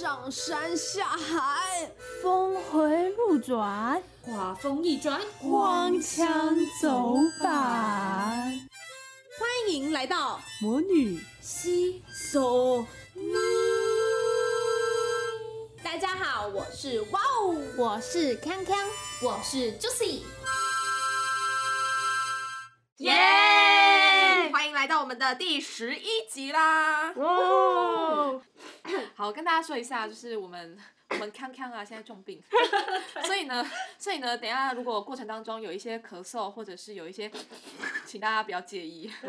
上山下海，峰回路转，画风一转，荒腔走板。欢迎来到魔女西索尼。大家好，我是哇哦，我是康康，我是 Juicy。耶！欢迎来到我们的第十一集啦！哇！好，跟大家说一下，就是我们我们康康啊，现在重病，所以呢，所以呢，等一下如果过程当中有一些咳嗽，或者是有一些，请大家不要介意。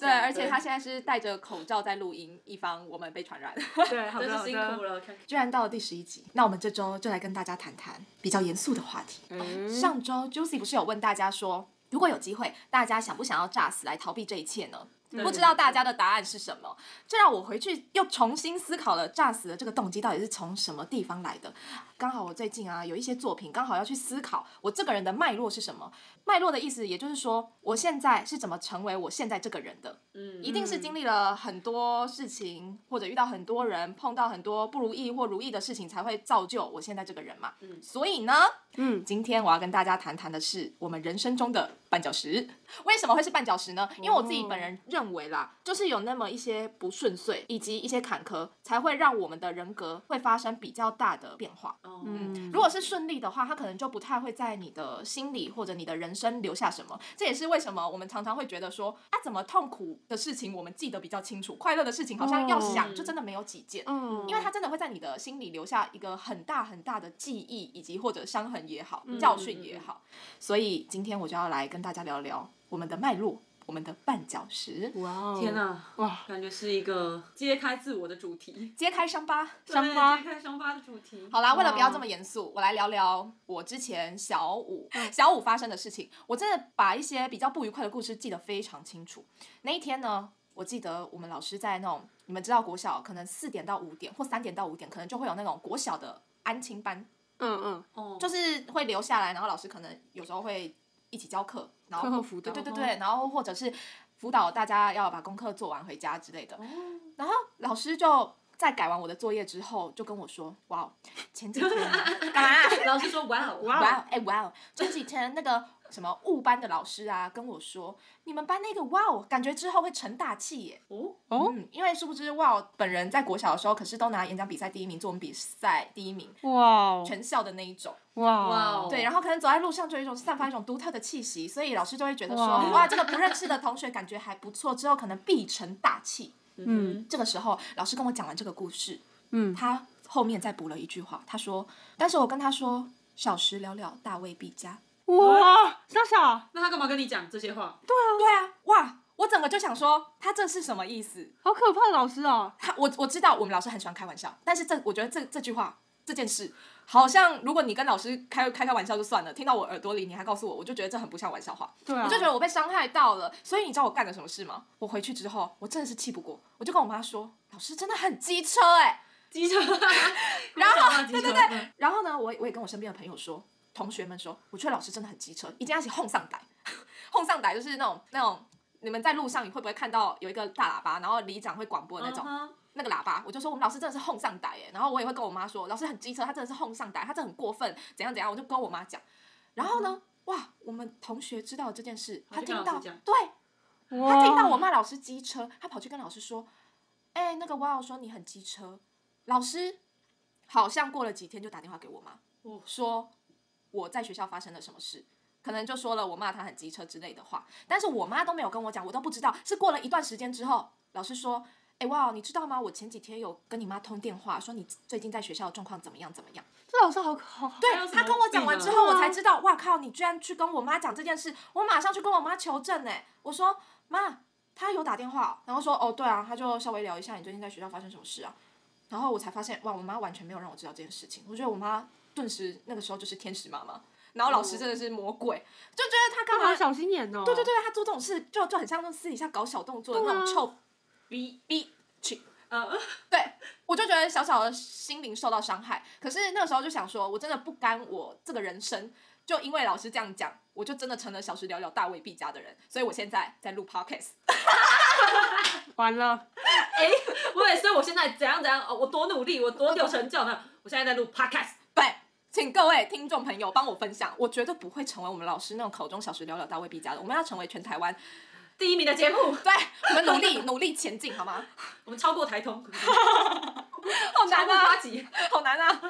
对，而且他现在是戴着口罩在录音，以防我们被传染。对，好的好真是辛苦的。了，看居然到了第十一集，那我们这周就来跟大家谈谈比较严肃的话题。嗯上周 Juicy 不是有问大家说，如果有机会，大家想不想要炸死来逃避这一切呢？不知道大家的答案是什么，这让我回去又重新思考了炸死的这个动机到底是从什么地方来的。刚好我最近啊有一些作品，刚好要去思考我这个人的脉络是什么。脉络的意思，也就是说我现在是怎么成为我现在这个人的。嗯一定是经历了很多事情，或者遇到很多人，碰到很多不如意或如意的事情，才会造就我现在这个人嘛。嗯所以呢，嗯，今天我要跟大家谈谈的是我们人生中的绊脚石。为什么会是绊脚石呢？因为我自己本人认为啦，就是有那么一些不顺遂以及一些坎坷，才会让我们的人格会发生比较大的变化。哦嗯如果是顺利的话，它可能就不太会在你的心里或者你的人生留下什么。这也是为什么我们常常会觉得说，啊，怎么痛苦的事情我们记得比较清楚，快乐的事情好像要想哦就真的没有几件。嗯因为它真的会在你的心里留下一个很大很大的记忆，以及或者伤痕也好，嗯教训也好。所以今天我就要来跟大家聊聊我们的脉络，我们的绊脚石，哇哦！天哪，哇！感觉是一个揭开自我的主题，揭开伤疤。伤疤揭开伤疤的主题。好啦，为了不要这么严肃，我来聊聊我之前小五、嗯小五发生的事情。我真的把一些比较不愉快的故事记得非常清楚。那一天呢，我记得我们老师在那种你们知道国小可能四点到五点或三点到五点，可能就会有那种国小的安亲班，嗯嗯，哦，就是会留下来，然后老师可能有时候会一起教课，然后课后辅导对对对对，然后或者是辅导大家要把功课做完回家之类的。然后老师就在改完我的作业之后，就跟我说：“哇哦，前几天啊干嘛啊、老师说哇哦，哇哇哦，哎哇哦，前几天那个什么物班的老师啊跟我说，你们班那个哇哦，感觉之后会成大器耶。哦，哦嗯，因为殊不知哇哦，本人在国小的时候可是都拿演讲比赛第一名、作文比赛第一名，哇哦全校的那一种。哇哇哦对，然后可能走在路上就有一种散发一种独特的气息，所以老师就会觉得说，哇哇，这个不认识的同学感觉还不错，之后可能必成大器。嗯这个时候，老师跟我讲完这个故事，嗯他后面再补了一句话，他说：“但是我跟他说，小时了了，大未必佳。哇！小小那他干嘛跟你讲这些话？”对啊，对啊哇，我整个就想说，他这是什么意思？好可怕的老师哦！他我我知道我们老师很喜欢开玩笑，但是这我觉得这这句话这件事，好像如果你跟老师开开开玩笑就算了，听到我耳朵里你还告诉我，我就觉得这很不像玩笑话。对啊，我就觉得我被伤害到了，所以你知道我干了什么事吗？我回去之后，我真的是气不过，我就跟我妈说，老师真的很机车哎、机车，然后 对对对对，然后呢，我我也跟我身边的朋友说，同学们说，我觉得老师真的很机车，一定要一起哄上台，哄上台就是那种那种。你们在路上，你会不会看到有一个大喇叭，然后里长会广播的那种、那个喇叭？我就说我们老师真的是哄上歹耶，然后我也会跟我妈说，老师很机车，他真的是哄上歹，他真的很过分，怎样怎样，我就跟我妈讲。然后呢，哇，我们同学知道了这件事，他听到对，哇他听到我骂老师机车，他跑去跟老师说：“哎、那个哇哦说你很机车。”老师好像过了几天就打电话给我妈，哦说我在学校发生了什么事，可能就说了我骂他很机车之类的话，但是我妈都没有跟我讲，我都不知道。是过了一段时间之后，老师说：“哎、哇哦，你知道吗？我前几天有跟你妈通电话，说你最近在学校的状况怎么样怎么样。”这老师好好，对他跟我讲完之后，啊我才知道，哇靠！你居然去跟我妈讲这件事，我马上去跟我妈求证呢。我说妈，他有打电话，然后说哦对啊，他就稍微聊一下你最近在学校发生什么事啊。然后我才发现，哇，我妈完全没有让我知道这件事情。我觉得我妈顿时那个时候就是天使妈妈，然后老师真的是魔鬼，就觉得他干嘛他好？小心眼哦。对对对，他做这种事就就很像那种私底下搞小动作的那种对啊臭逼，逼去。呃，对，我就觉得小小的心灵受到伤害。可是那个时候就想说，我真的不甘我这个人生，就因为老师这样讲，我就真的成了小时了了大未必家的人。所以我现在在录 podcast。完了，哎，我也所以我现在怎样怎样，哦，我多努力，我多有成就呢。我现在在录 podcast，对，请各位听众朋友帮我分享，我绝对不会成为我们老师那种口中小时了了大未必家的，我们要成为全台湾，第一名的节目，对，我们努力努力前进，好吗？我们超过台通，好难啊，好难啊！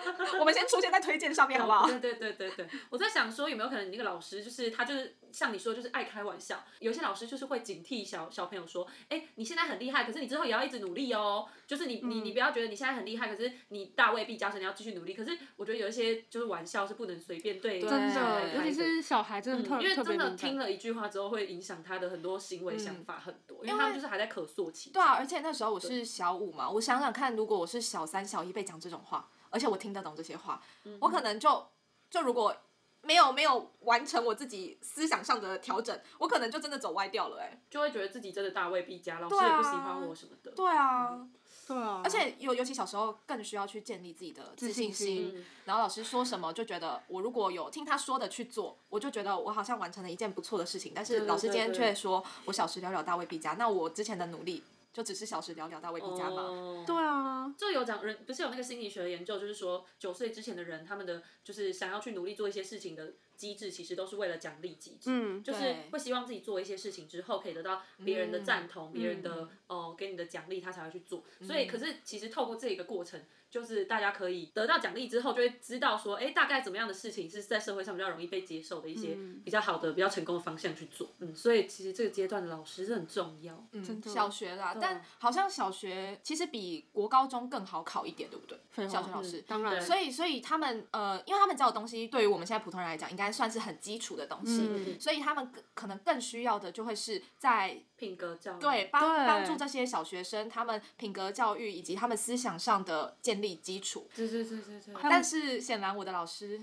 我们先出现在推荐上面，好不好？对对对对对，我在想说有没有可能你那个老师就是他就是像你说就是爱开玩笑，有些老师就是会警惕小小朋友说，哎，你现在很厉害，可是你之后也要一直努力哦。就是你你你不要觉得你现在很厉害，可是你大未必加深，你要继续努力。可是我觉得有一些就是玩笑是不能随便对对真的，尤其是小孩，真的特因为真的。听了一句话之后，会影响他的很多行为想法很多，因为他们就是还在可塑期。对啊，而且那时候我是小五嘛，我想想看，如果我是小三、小一被讲这种话，而且我听得懂这些话，我可能就就如果没有没有完成我自己思想上的调整，我可能就真的走歪掉了、哎，就会觉得自己真的大未必佳，老师也不喜欢我什么的。对啊，对啊，而且尤尤其小时候更需要去建立自己的自信心，嗯。然后老师说什么就觉得我如果有听他说的去做，我就觉得我好像完成了一件不错的事情，但是老师今天却说我小时了了大未必佳，那我之前的努力就只是小时了了大未必佳吗？哦。对啊，就有讲人不是有那个心理学的研究，就是说九岁之前的人，他们的就是想要去努力做一些事情的机制，其实都是为了奖励机制，嗯就是会希望自己做一些事情之后可以得到别人的赞同，别人的哦、给你的奖励，他才会去做。所以，可是其实透过这一个过程。就是大家可以得到奖励之后，就会知道说，哎，大概怎么样的事情是在社会上比较容易被接受的一些比较好的、比较成功的方向去做。嗯，所以其实这个阶段的老师是很重要。嗯，的小学啦，但好像小学其实比国高中更好考一点，对不对？小学老师。当然，所以，所以他们呃，因为他们教的东西，对于我们现在普通人来讲，应该算是很基础的东西，嗯所以他们可能更需要的就会是在品格教育，对帮帮助这些小学生他们品格教育以及他们思想上的建立基础。对对对对对。但是显然我的老师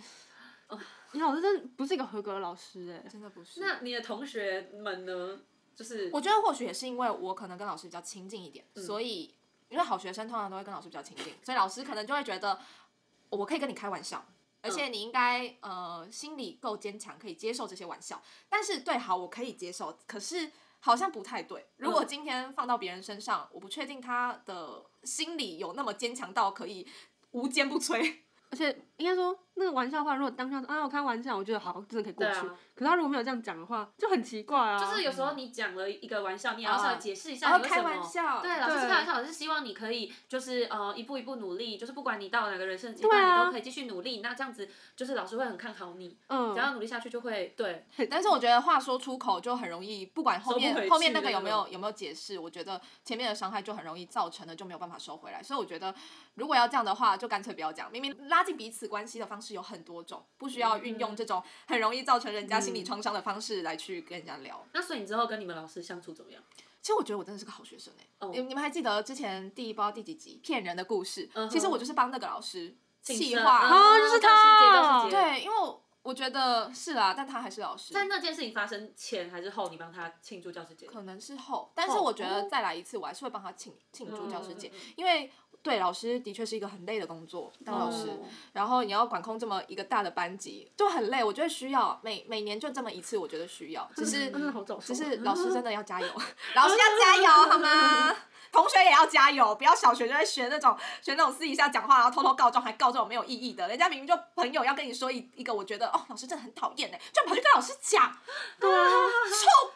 你老师真的不是一个合格的老师哎。真的不是。那你的同学们呢？就是我觉得或许也是因为我可能跟老师比较亲近一点，嗯所以因为好学生通常都会跟老师比较亲近，所以老师可能就会觉得我可以跟你开玩笑，而且你应该呃心里够坚强，可以接受这些玩笑。但是对好我可以接受，可是好像不太对。如果今天放到别人身上，我不确定他的心理有那么坚强到可以无坚不摧。而且应该说，那个玩笑话，如果当下啊我开玩笑，我觉得好，真的可以过去。啊可是他如果没有这样讲的话，就很奇怪啊。就是有时候你讲了一个玩笑，你也要稍微解释一下哦你为什么。开玩笑对，老师是开玩笑，老师希望你可以就是呃一步一步努力，就是不管你到哪个人生阶段，你都可以继续努力。那这样子就是老师会很看好你，嗯只，要努力下去就会对。但是我觉得话说出口就很容易，不管后面后面那个有没有有没有解释，我觉得前面的伤害就很容易造成的就没有办法收回来。所以我觉得如果要这样的话，就干脆不要讲。明明拉近彼此关系的方式有很多种，不需要运用这种很容易造成人家心理创伤的方式来去跟人家聊。那所以你之后跟你们老师相处怎么样？其实我觉得我真的是个好学生哎、哦你你们还记得之前第一包第几集骗人的故事？其实我就是帮那个老师气话。哦就是他对，因为我我觉得是啊，但他还是老师。在那件事情发生前还是后，你帮他庆祝教师节？可能是后，但是我觉得哦再来一次，我还是会帮他庆庆祝教师节，因为对老师的确是一个很累的工作，当老师，哦然后你要管控这么一个大的班级，就很累。我觉得需要每每年就这么一次，我觉得需要，只是 只是老师真的要加油，老师要加油好吗？同学也要加油，不要小学就在学那种学那种私底下讲话，然后偷偷告状，还告这种没有意义的。人家明明就朋友要跟你说一一个，我觉得哦，老师真的很讨厌哎，就跑去跟老师讲，对啊，臭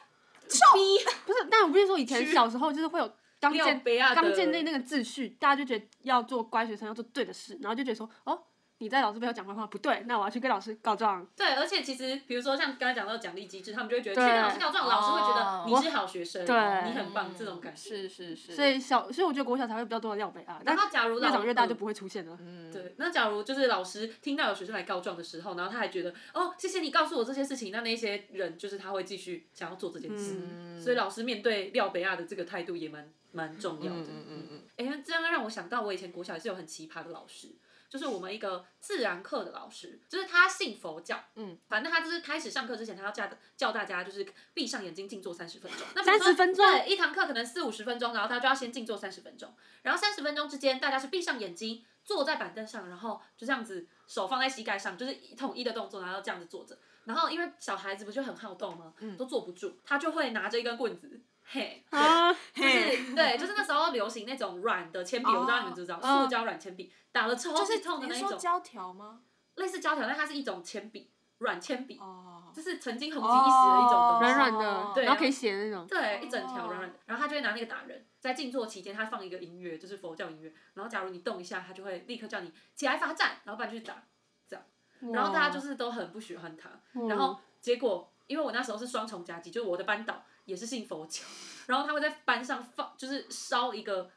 臭逼。不是，但我不是说以前小时候就是会有刚建刚建立那个秩序，大家就觉得要做乖学生，要做对的事，然后就觉得说，哦，你在老师背后讲坏话不对，那我要去跟老师告状。对，而且其实比如说像刚才讲到奖励机制，他们就会觉得对。去跟老师告状，老师会觉得哦。你是好学生，对。你很棒这种感觉。是是是，所以小，所以我觉得国小才会比较多的廖北啊，但然后假如老越长越大就嗯不会出现了。嗯。对，那假如就是老师听到有学生来告状的时候，然后他还觉得哦，谢谢你告诉我这些事情，那那些人就是他会继续想要做这件事，嗯。所以老师面对廖北亚的这个态度也蛮蛮重要的。嗯嗯嗯嗯，哎、这样让我想到我以前国小也是有很奇葩的老师，就是我们一个自然课的老师，就是他信佛教，嗯，反正他就是开始上课之前，他要叫叫大家就是闭上眼睛静坐三十分钟。那三十分钟对，一堂课可能四五十分钟，然后他就要先静坐三十分钟，然后三十分钟之间大家是闭上眼睛，坐在板凳上，然后就这样子手放在膝盖上，就是一统一的动作，然后这样子坐着。然后因为小孩子不就很好动吗？都坐不住，他就会拿着一根棍子，嘿，啊，就是对，就是那时候流行那种软的铅笔，我不知道你们知不知道，哦塑胶软铅笔，打了超就是级痛的那一种，你说胶条吗？类似胶条，但它是一种铅笔，软铅笔，哦，就是曾经红极一时的一种东西。软软的，对啊然后可以写那种。对，一整条哦软软的，然后他就会拿那个打人，在静坐期间，他放一个音乐，就是佛教音乐，然后假如你动一下，他就会立刻叫你起来罚站，然后不然就去打，然后大家就是都很不喜欢他，然后结果因为我那时候是双重夹击，就是我的班导也是信佛教，然后他会在班上放，就是烧一个。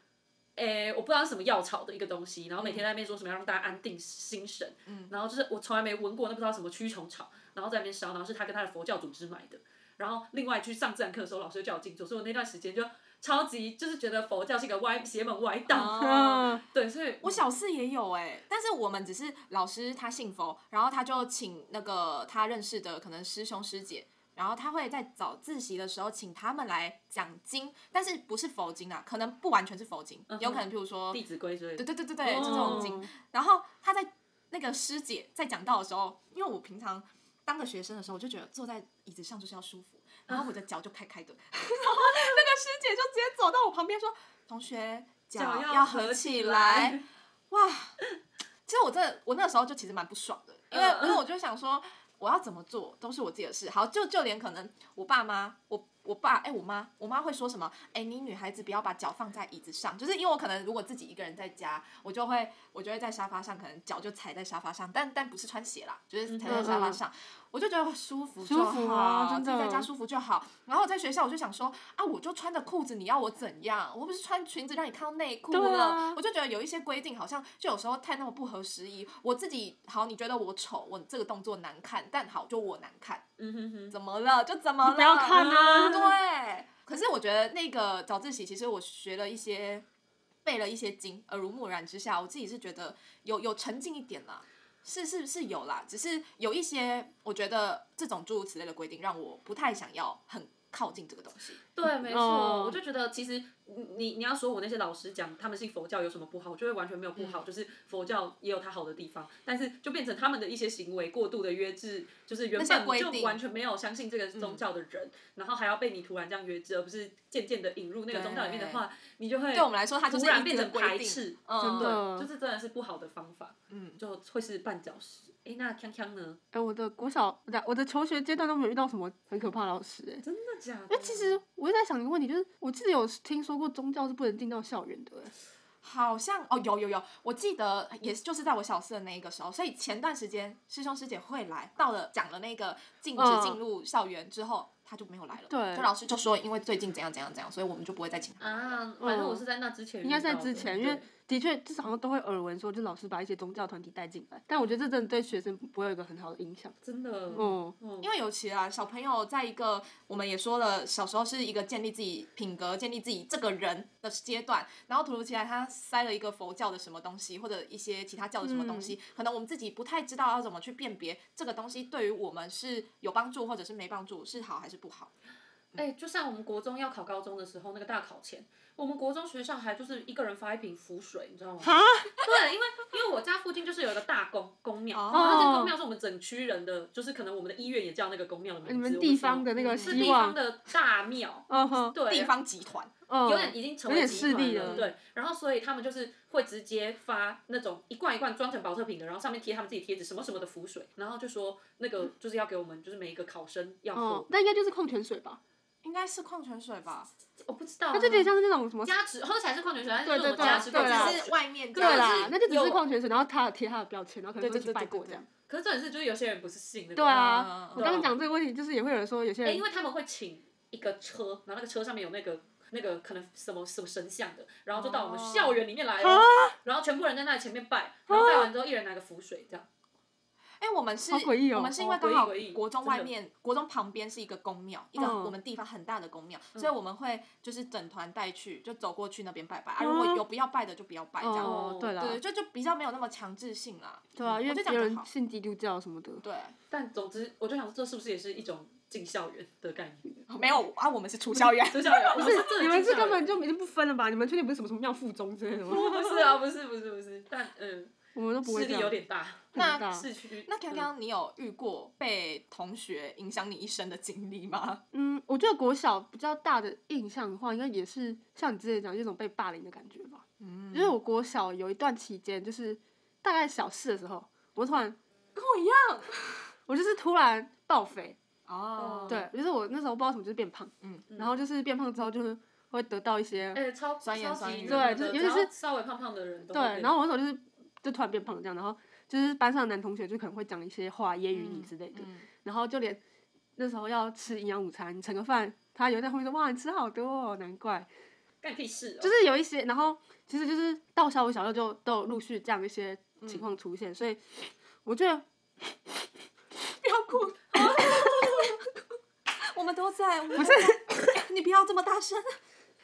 诶，我不知道是什么药草的一个东西，然后每天在那边说什么要让大家安定心神，嗯。然后就是我从来没闻过那不知道什么驱虫草，然后在那边烧，然后是他跟他的佛教组织买的，然后另外去上自然课的时候，老师就叫我静坐，所以我那段时间就超级就是觉得佛教是一个歪邪门歪道，对，所以我小四也有哎、但是我们只是老师他信佛，然后他就请那个他认识的可能师兄师姐，然后他会在早自习的时候请他们来讲经，但是不是佛经啊，可能不完全是佛经，有可能譬如说，弟子规之类对的，对对对对，就这种经。哦然后他在那个师姐在讲道的时候，因为我平常当个学生的时候，我就觉得坐在椅子上就是要舒服，然后我的脚就开开的，然后那个师姐就直接走到我旁边说：“同学，脚脚要要合合起来来。”哇，其实我真的，我那个时候就其实蛮不爽的，因为因为我就想说，我要怎么做都是我自己的事。好，就就连可能我爸妈，我我爸，哎、我妈，我妈会说什么？哎、你女孩子不要把脚放在椅子上，就是因为我可能如果自己一个人在家，我就会我就会在沙发上，可能脚就踩在沙发上，但但不是穿鞋啦，就是踩在沙发上，我就觉得舒服就好，舒服啊真的自己在家舒服就好。然后我在学校我就想说啊，我就穿着裤子，你要我怎样？我不是穿裙子让你看到内裤对了，啊我就觉得有一些规定好像就有时候太那么不合时宜。我自己好，你觉得我丑，我这个动作难看，但好就我难看，嗯哼哼，怎么了？就怎么了？不要看啊对。可是我觉得那个早自习，其实我学了一些，背了一些经，耳濡目染之下，我自己是觉得有有沉静一点啦。是是是有啦，只是有一些我觉得这种诸如此类的规定，让我不太想要很靠近这个东西。对，没错，哦我就觉得其实你你你要说我那些老师讲他们信佛教有什么不好，我觉得完全没有不嗯好，就是佛教也有它好的地方，但是就变成他们的一些行为过度的约制，就是原本就完全没有相信这个宗教的人，然后还要被你突然这样约制，而不是渐渐的引入那个宗教里面的话，你就会对我们来说，它就是突然变成。排斥，嗯真的，就是真的是不好的方法，嗯，就会是绊脚石。哎，那锵锵呢？哎，我的国小，我的我的求学阶段都没有遇到什么很可怕的老师，哎。真的假的？那其实我一直在想一个问题，就是我记得有听说过宗教是不能进到校园的，哎好像哦，有有有，我记得也是就是在我小四的那一个时候，所以前段时间师兄师姐会来，到了讲了那个禁止嗯进入校园之后，他就没有来了。对就老师就说因为最近怎样怎样怎样，所以我们就不会再请他。啊，反正我是在那之前应该在之前，因为对的确至少好像都会耳闻说，就老师把一些宗教团体带进来，但我觉得这真的对学生不会有一个很好的影响。真的，嗯，嗯。因为尤其啊，小朋友在一个我们也说了，小时候是一个建立自己品格、建立自己这个人的阶段，然后突如其来他塞了一个佛教的什么东西，或者一些其他教的什么东西，可能我们自己不太知道要怎么去辨别这个东西对于我们是有帮助或者是没帮助，是好还是不好。哎、就像我们国中要考高中的时候，那个大考前，我们国中学校还就是一个人发一瓶符水，你知道吗？对，因为因为我家附近就是有一个大公公庙，哦然后这个公庙是我们整区人的，就是可能我们的医院也叫那个公庙的名字。你们地方的那个是，地方的大庙，嗯哼，对，地方集团，嗯，有点已经成有点为集团势力了对，然后所以他们就是会直接发那种一罐一罐装成保特瓶的，然后上面贴他们自己贴纸什么什么的符水，然后就说那个就是要给我们就是每一个考生要喝，嗯，那应该就是矿泉水吧？应该是矿泉水吧？我不知道啊，它就有点像是那种什么，加持喝起来是矿泉水，但是我们对加持对啦矿泉水只是外面对加啦，那就只是矿泉水，然后它有贴它的标签，然后可能会去对对对对对拜过这样。可是重点是，就是有些人不是信那个，对啊，嗯我刚刚讲这个问题，就是也会有人说有些哎、人因为他们会请一个车，然后那个车上面有那个那个可能什么什么神像的，然后就到我们哦校园里面来啊哦，然后全部人在那里前面拜，然后拜完之后一人拿个符水这样。哎、我们是，好诡异哦我们是因为刚好国中外面，国中旁边是一个公庙，一个嗯我们地方很大的公庙，嗯所以我们会就是整团带去，就走过去那边拜拜啊。如果有不要拜的就不要拜，这样。哦，对啦，对，就就比较没有那么强制性啦。对啊，因我为有。人信基督教什么的。对，但总之，我就想说，这是不是也是一种进校园的概念？没有啊，我们是出校园。出校园不是，你们是根本本就已经不分了吧？你们确定不是什么什么庙附中之类的吗？不是啊，不是不是不是，但嗯，我们都不会这样。有点大。那大市区那刚刚你有遇过被同学影响你一生的经历吗？嗯，我觉得国小比较大的印象的话，应该也是像你之前讲这种被霸凌的感觉吧。嗯因为我国小有一段期间，就是大概小四的时候，我突然跟我一样我就是突然爆肥，哦对，就是我那时候不知道什么就是变胖，嗯然后就是变胖之后就是会得到一些、哎、超酸言酸对就是尤其是稍微胖胖的人都对，然后我那时候就是就突然变胖这样，然后就是班上的男同学就可能会讲一些话揶揄你之类的，嗯。然后就连那时候要吃营养午餐，你盛个饭，他有人在后面说哇你吃好多哦，难怪，干屁事哦，就是有一些，然后其实就是到小五小六就都有陆续这样一些情况出现，所以我觉得 不要哭，我们都在，不是 你不要这么大声。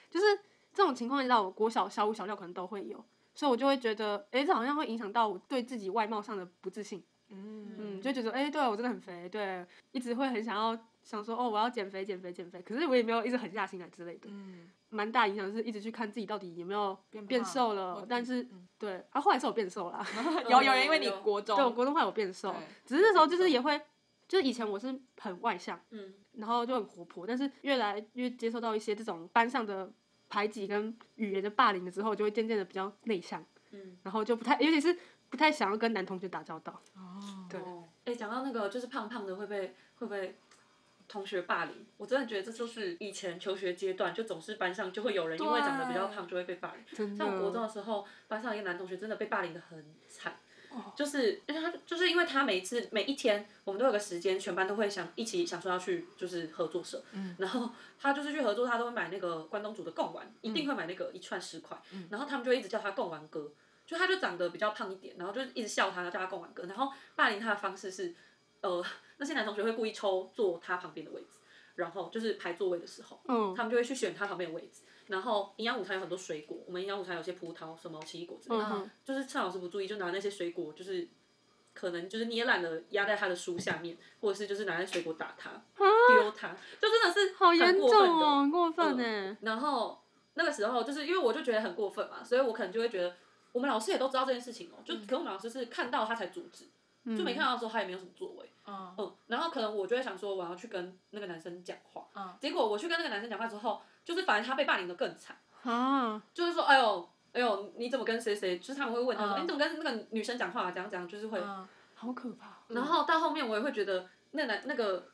就是这种情况，到我国小小五小六可能都会有，所以我就会觉得，哎，这好像会影响到我对自己外貌上的不自信，嗯。嗯，就觉得，哎，对我真的很肥，对，一直会很想要想说，哦，我要减肥，减肥，减肥，可是我也没有一直狠下心来之类的，嗯，蛮大影响是一直去看自己到底有没有变瘦了，但是嗯对，啊，后来是我变瘦了，有有人因为你有国中，对我国中后来有变瘦，只是那时候就是也会，就是以前我是很外向，嗯，然后就很活泼，但是越来越接受到一些这种班上的排挤跟语言的霸凌了之后，就会渐渐的比较内向，嗯，然后就不太，尤其是不太想要跟男同学打交道。哦，对哦，哎、讲到那个就是胖胖的会被会被同学霸凌，我真的觉得这就是以前求学阶段就总是班上就会有人因为长得比较胖就会被霸凌。真像我国中的，时候，班上一个男同学真的被霸凌的很惨，哦就是因为他就是因为他每一次每一天我们都有个时间，全班都会想一起想说要去就是合作社，嗯。然后他就是去合作，他都会买那个关东煮的贡丸，一定会买那个一串十块，嗯。然后他们就一直叫他贡丸哥，就他就长得比较胖一点，然后就一直笑他，叫他贡丸哥，然后霸凌他的方式是，呃，那些男同学会故意抽坐他旁边的位置，然后就是排座位的时候，嗯，他们就会去选他旁边的位置。然后营养午餐有很多水果，我们营养午餐有些葡萄、什么奇异果之类的，嗯就是趁老师不注意，就拿那些水果，就是可能就是捏烂了压在他的书下面，或者是就是拿那水果打他、丢他，就真的是好严很过分的。重哦，很过分呢。然后那个时候就是因为我就觉得很过分嘛，所以我可能就会觉得我们老师也都知道这件事情哦，就可能我们老师是看到他才阻止，就没看到的时候他也没有什么作为。嗯嗯，然后可能我就会想说，我要去跟那个男生讲话。嗯结果我去跟那个男生讲话之后，就是反而他被霸凌的更惨，啊，就是说，哎呦，哎呦，你怎么跟谁谁？就是他们会问他说，嗯哎、你怎么跟那个女生讲话、啊？讲讲就是会。嗯好可怕。然后到后面我也会觉得，那男那个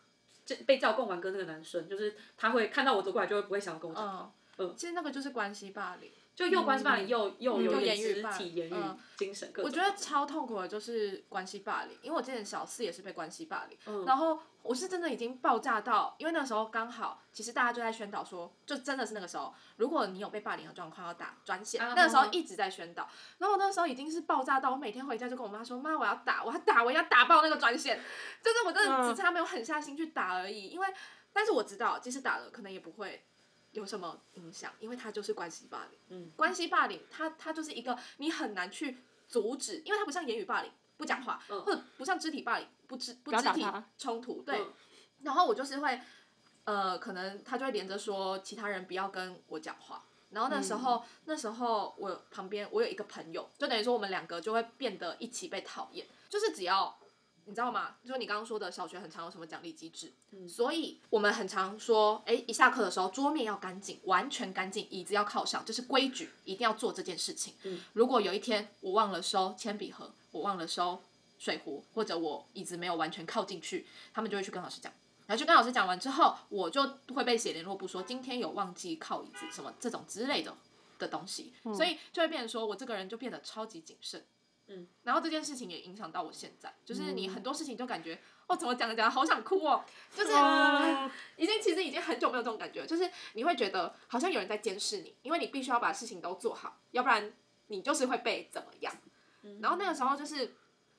这被叫贡丸哥那个男生，就是他会看到我走过来，就会不会想要跟我讲话，嗯，其实那个就是关系霸凌。就又关系霸凌，又又有又点肢体、言语嗯、精神各种。我觉得超痛苦的就是关系霸凌，因为我之前小四也是被关系霸凌，嗯然后我是真的已经爆炸到，因为那时候刚好，其实大家就在宣导说，就真的是那个时候，如果你有被霸凌的状况要打专线，啊那个时候一直在宣导，然后我那时候已经是爆炸到，我每天回家就跟我妈说，妈我要打，我要打，我要打爆那个专线，就是我真的只差没有狠下心去打而已，因为但是我知道，即使打了，可能也不会。有什么影响？因为它就是关系霸凌。嗯，关系霸凌，它它就是一个你很难去阻止，因为它不像言语霸凌，不讲话，嗯或者不像肢体霸凌，不肢不肢体冲突，对。嗯然后我就是会，呃，可能他就会连着说其他人不要跟我讲话。然后那时候，那时候我旁边我有一个朋友，就等于说我们两个就会变得一起被讨厌，就是只要你知道吗？就是你刚刚说的小学很常有什么奖励机制，所以我们很常说，哎，一下课的时候桌面要干净，完全干净，椅子要靠上，这是规矩，一定要做这件事情。如果有一天我忘了收铅笔盒，我忘了收水壶，或者我椅子没有完全靠进去，他们就会去跟老师讲。然后去跟老师讲完之后，我就会被写联络簿说今天有忘记靠椅子什么这种之类的的东西，所以就会变成说我这个人就变得超级谨慎。嗯，然后这件事情也影响到我现在，就是你很多事情就感觉，哦，怎么讲着讲着好想哭哦，就是、哦。已经其实已经很久没有这种感觉，就是你会觉得好像有人在监视你，因为你必须要把事情都做好，要不然你就是会被怎么样。然后那个时候就是，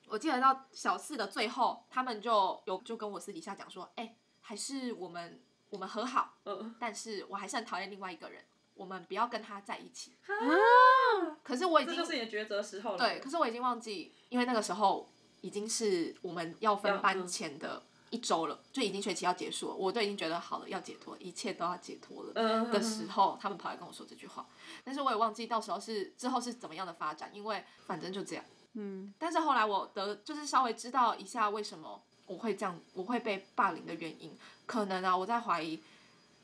我记得到小四的最后，他们就有就跟我私底下讲说，哎、还是我们我们和好，嗯。但是我还是很讨厌另外一个人，我们不要跟他在一起。啊，可是我已经这就是你的抉择时候了。对，可是我已经忘记，因为那个时候已经是我们要分班嗯前的一周了，就已经学期要结束了，我都已经觉得好了，要解脱，一切都要解脱了。嗯的时候，他们跑来跟我说这句话，但是我也忘记到时候是之后是怎么样的发展，因为反正就这样。嗯，但是后来我得就是稍微知道一下为什么我会这样，我会被霸凌的原因，可能啊，我在怀疑，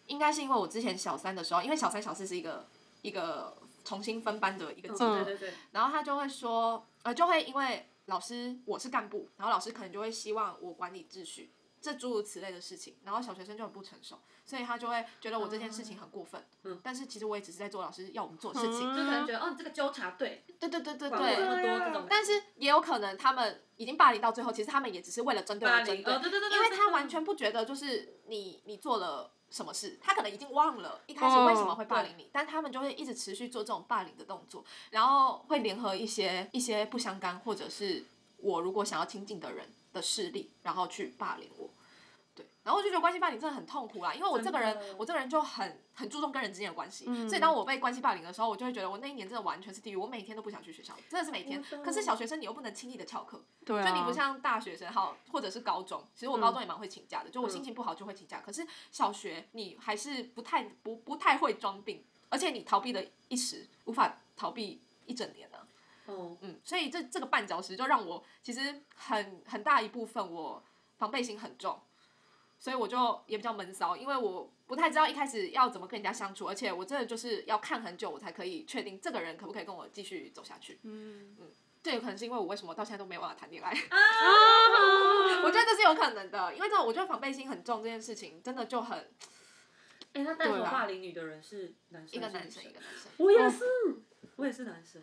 应该是因为我之前小三的时候，因为小三小四是一个一个重新分班的一个阶段，嗯对对对，然后他就会说，呃，就会因为老师我是干部，然后老师可能就会希望我管理秩序，这诸如此类的事情，然后小学生就很不成熟，所以他就会觉得我这件事情很过分，嗯。但是其实我也只是在做老师要我们做的事情，嗯就可能觉得哦，你这个纠察队对对对对对。么多这种，但是也有可能他们已经霸凌到最后，其实他们也只是为了针对霸而针对，凌哦，对对对，对因为他完全不觉得就是你你做了什么事，他可能已经忘了一开始为什么会霸凌你，但他们就会一直持续做这种霸凌的动作，然后会联合一些一些不相干或者是我如果想要亲近的人的势力，然后去霸凌我。对，然后我就觉得关系霸凌真的很痛苦啦，因为我这个人，我这个人就很很注重跟人之间的关系，嗯所以当我被关系霸凌的时候，我就会觉得我那一年真的完全是地狱，我每天都不想去学校，真的是每天可是小学生你又不能轻易的翘课，对啊，就你不像大学生好，或者是高中，其实我高中也蛮会请假的，就我心情不好就会请假。可是小学你还是不太不不太会装病，而且你逃避了一时，无法逃避一整年呢、哦，嗯，所以这这个绊脚石就让我其实很很大一部分我防备心很重，所以我就也比较闷骚，因为我不太知道一开始要怎么跟人家相处，而且我真的就是要看很久，我才可以确定这个人可不可以跟我继续走下去。嗯，这有可能是因为我为什么到现在都没有办法谈恋爱。啊 我觉得这是有可能的，因为这种我觉得防备心很重这件事情，真的就很哎，那带头霸凌你的人是男生一个男生一个男生，我也是，我也是男生，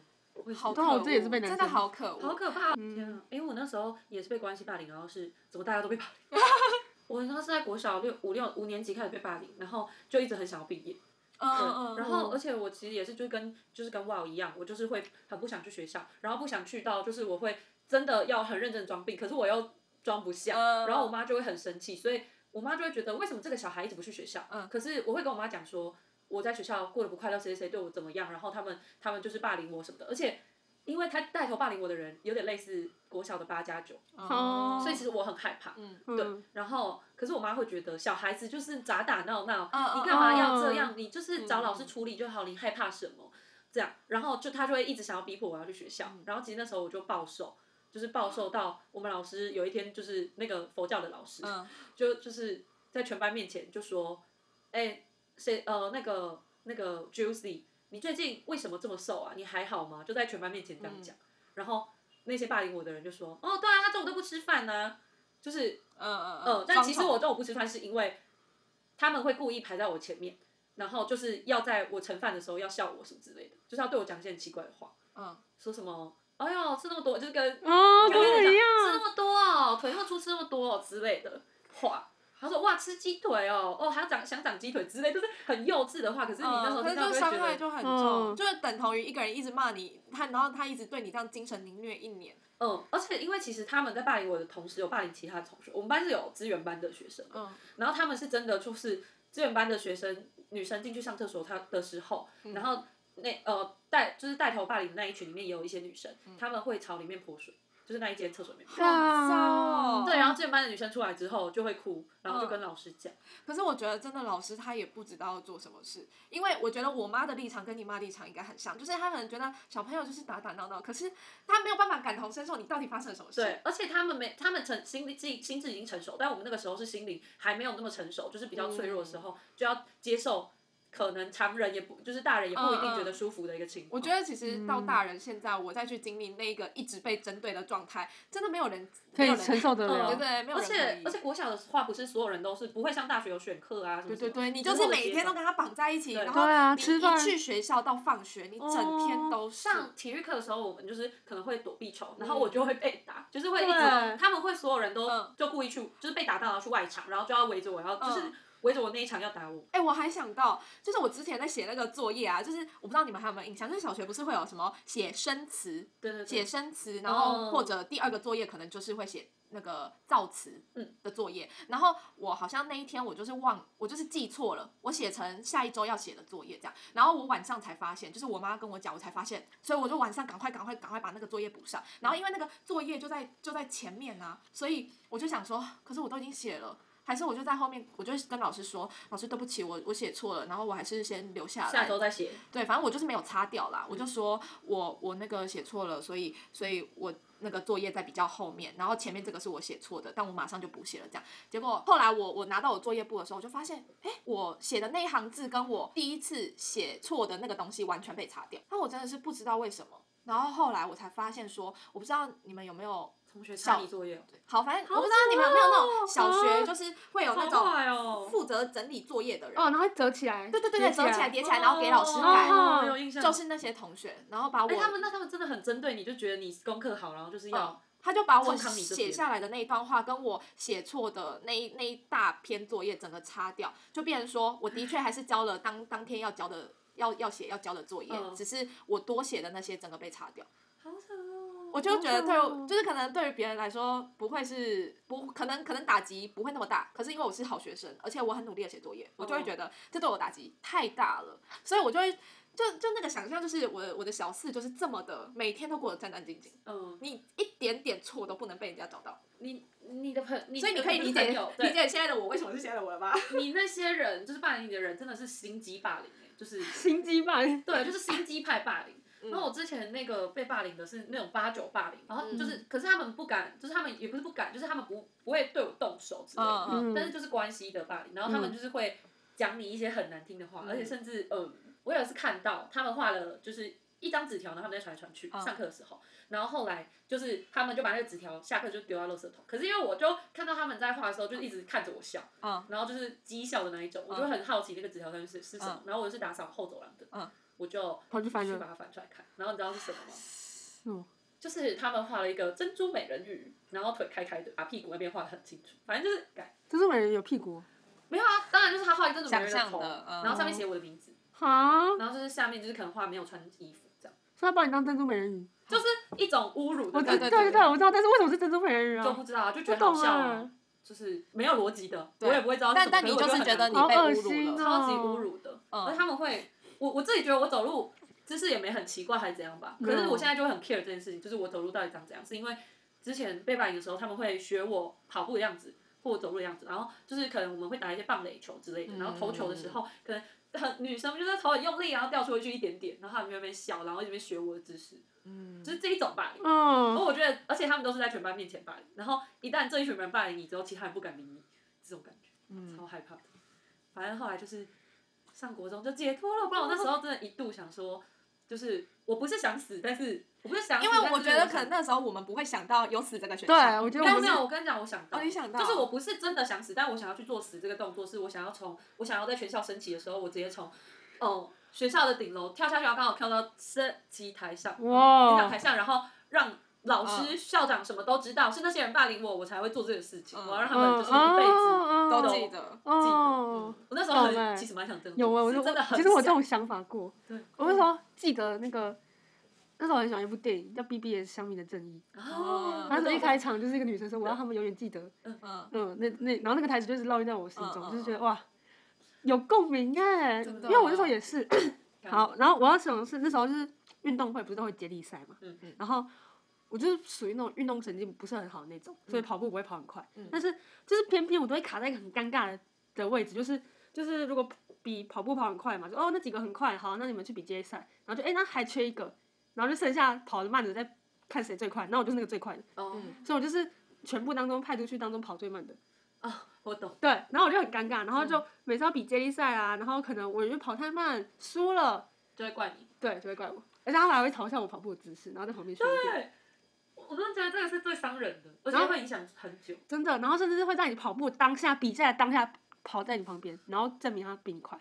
好可恶，这也是被男真的生好可恶，好可怕！嗯天啊！因为我那时候也是被关系霸凌，然后是怎么大家都被霸凌。我那时候是在国小六五六五年级开始被霸凌，然后就一直很想要毕业。嗯嗯嗯，然后而且我其实也是就跟就是跟 Wow 一样，我就是会很不想去学校，然后不想去到就是我会真的要很认真装病，可是我又装不下，嗯然后我妈就会很生气，所以我妈就会觉得为什么这个小孩一直不去学校？嗯可是我会跟我妈讲说我在学校过得不快乐，谁谁谁对我怎么样，然后他们他们就是霸凌我什么的，而且因为他带头霸凌我的人有点类似国小的八加九，哦。所以其实我很害怕。嗯。对嗯，然后可是我妈会觉得小孩子就是打打闹闹，你干嘛要这嗯样？你就是找老师处理就好，你害怕什么？这样，然后就他就会一直想要逼迫我要去学校，然后其实那时候我就暴瘦，就是暴瘦到我们老师有一天就是那个佛教的老师，嗯。就就是在全班面前就说，哎、谁呃那个那个 Juicy，你最近为什么这么瘦啊？你还好吗？就在全班面前这样讲，然后那些霸凌我的人就说，哦，对啊，他中午都不吃饭呢、就是嗯嗯呃，但其实我中午不吃饭是因为他们会故意排在我前面，然后就是要在我盛饭的时候要笑我什么之类的，就是要对我讲一些很奇怪的话，嗯说什么，哎呦吃那么多，就是跟哦，跟我一样，吃那么多哦，腿那么粗吃那么多哦之类的话。他说哇吃鸡腿哦，哦还要长想长鸡腿之类，就是很幼稚的话。可是你那时候嗯可是听到就会觉得，就伤害就很重，嗯就是等同于一个人一直骂你，他然后他一直对你这样精神凌虐一年，嗯，而且因为其实他们在霸凌我的同时，有霸凌其他同学。我们班是有资源班的学生，嗯然后他们是真的就是资源班的学生，女生进去上厕所，他的时候，嗯然后那呃带就是带头霸凌的那一群里面也有一些女生，嗯他们会朝里面泼水，就是那一间厕所里面。泼水。好糟哦。对，然后资源班的女生出来之后就会哭，然后就嗯。跟老师讲，可是我觉得真的老师他也不知道要做什么事，因为我觉得我妈的立场跟你妈立场应该很像，就是她可能觉得小朋友就是打打闹闹，可是她没有办法感同身受你到底发生了什么事。对，而且他们没，他们成心理自己心智已经成熟，但我们那个时候是心灵还没有那么成熟，就是比较脆弱的时候，就要接受可能常人也不，就是大人也不一定觉得舒服的一个情况。我觉得其实到大人现在，我再去经历那个一直被针对的状态，真的没有人可以没有人承受得嗯了对。对，没有而且而且国小的话，不是所有人都是不会像大学有选课啊什么什么。对对对，你就是每天都跟他绑在一起，对然后你一去学校到放学，你整天都是。上体育课的时候，我们就是可能会躲避球，然后我就会被打，就是会一直他们会所有人都嗯就故意去，就是被打到要去外场，然后就要围着我然后就是嗯围着我那一场要打我。哎、我还想到，就是我之前在写那个作业啊，就是我不知道你们还有没有印象，就是小学不是会有什么写生词，对对对写。生词，然后哦或者第二个作业可能就是会写那个造词嗯的作业，然后我好像那一天我就是忘，我就是记错了，我写成下一周要写的作业这样，然后我晚上才发现，就是我妈跟我讲，我才发现，所以我就晚上赶快赶快赶快把那个作业补上，然后因为那个作业就在就在前面啊，所以我就想说，可是我都已经写了。还是我就在后面，我就跟老师说，老师对不起，我我写错了，然后我还是先留下来。下周再写。对，反正我就是没有擦掉啦，我就说我我那个写错了，所以所以我那个作业在比较后面，然后前面这个是我写错的，但我马上就补写了这样。结果后来我我拿到我作业簿的时候，我就发现，哎，我写的那一行字跟我第一次写错的那个东西完全被擦掉，那我真的是不知道为什么。然后后来我才发现说，我不知道你们有没有同学擦你作业。好，反正我不知道你们有没有那种小学，就是会有那种负责整理作业的人。哦，然后折起来。对对对对，折起来叠起来，然后给老师改。哦，有印象。就是那些同学，然后把我。他们那他们真的很针对你，就觉得你功课好，然后就是要。他就把我写下来的那一段话，跟我写错的那一那一大篇作业整个擦掉，就变成说我的确还是交了当当天要交的要要写要交的作业，只是我多写的那些整个被擦掉。好惨哦！我就觉得对，就是可能对于别人来说不会是不可能可能打击不会那么大，可是因为我是好学生，而且我很努力的写作业，我就会觉得这对我打击太大了，所以我就会。就就那个想象，就是我的我的小四就是这么的，每天都过得战战兢兢。嗯，你一点点错都不能被人家找到。你你的朋，所以你可以理解理解现在的我为什么是现在的我了吧？你那些人就是霸凌你的人，真的是心机霸凌哎，就是心机霸凌。对，就是心机派霸凌。然后我之前那个被霸凌的是那种八九霸凌，然后就是，可是他们不敢，就是他们也不是不敢，就是他们不不会对我动手之类的，但是就是关系的霸凌，然后他们就是会讲你一些很难听的话，而且甚至呃。我有一次看到他们画了，就是一张纸条，然后他们在传来传去，上课的时候，然后后来就是他们就把那个纸条下课就丢到垃圾桶。可是因为我就看到他们在画的时候，就一直看着我笑，然后就是讥笑的那一种，我就很好奇那个纸条上面是是什么。然后我是打扫后走廊的，我就去把它翻出来看。然后你知道是什么吗？就是他们画了一个珍珠美人鱼，然后腿开开的，把屁股那边画的很清楚。反正就是改珍珠美人鱼有屁股？没有啊，当然就是他画一个珍珠美人鱼的头，然后上面写我的名字。好，然后就是下面就是可能画没有穿衣服这样，所以他把你当珍珠美人鱼，就是一种侮辱。我对对对对，我知道，但是为什么是珍珠美人鱼啊？就不知道，就觉得好笑，就是没有逻辑的，我也不会知道。但但你就是觉得你被侮辱了，超级侮辱的。而他们会，我我自己觉得我走路姿势也没很奇怪还是怎样吧，可是我现在就会很 care 这件事情，就是我走路到底长怎样，是因为之前被霸凌的时候他们会学我跑步的样子或我走路的样子，然后就是可能我们会打一些棒垒球之类的，然后投球的时候可能。女生就是头很用力，然后掉出去一点点，然后他们那边笑，然后一边学我的姿势，嗯，就是这一种霸凌。嗯，然后我觉得，而且他们都是在全班面前霸凌，然后一旦这一群人霸凌你之后，其他人不敢理你，这种感觉，嗯，超害怕的。反正后来就是上国中就解脱了，不然我那时候真的一度想说，就是我不是想死，但是。我不是想，因为我觉得可能那时候我们不会想到有死这个选项。对，我觉得没有没有，我跟你讲，我想到，你想到，就是我不是真的想死，但我想要去做死这个动作，是我想要从我想要在全校升旗的时候，我直接从，哦，学校的顶楼跳下去，然后刚好跳到升旗台上，哇，讲台上，然后让老师、校长什么都知道，是那些人霸凌我，我才会做这个事情，我要让他们就是一辈子都记得，记得。我那时候很，其实蛮想真的，有啊，我真的很，其实我这种想法过，对，我那时候记得那个。那时候我很喜欢一部电影叫《BBS 香蜜的正义》，他是一开场就是一个女生说：“我要他们永远记得。”嗯。嗯，那那然后那个台词就是烙印在我心中，就是觉得哇，有共鸣哎，因为我那时候也是。好，然后我要想的是那时候就是运动会不是都会接力赛嘛，然后我就是属于那种运动成绩不是很好的那种，所以跑步不会跑很快，但是就是偏偏我都会卡在一个很尴尬的的位置，就是就是如果比跑步跑很快嘛，就哦那几个很快，好，那你们去比接力赛，然后就哎那还缺一个。然后就剩下跑得慢的在看谁最快，那我就是那个最快的，所以我就是全部当中派出去当中跑最慢的。啊，我懂。对，然后我就很尴尬，然后就每次要比接力赛啊，然后可能我就跑太慢输了，就会怪你。对，就会怪我，而且他们还会嘲笑我跑步的姿势，然后在旁边说。对，我真的觉得这个是最伤人的，而且会影响很久。真的，然后甚至是会在你跑步当下比赛当下跑在你旁边，然后证明他比你快。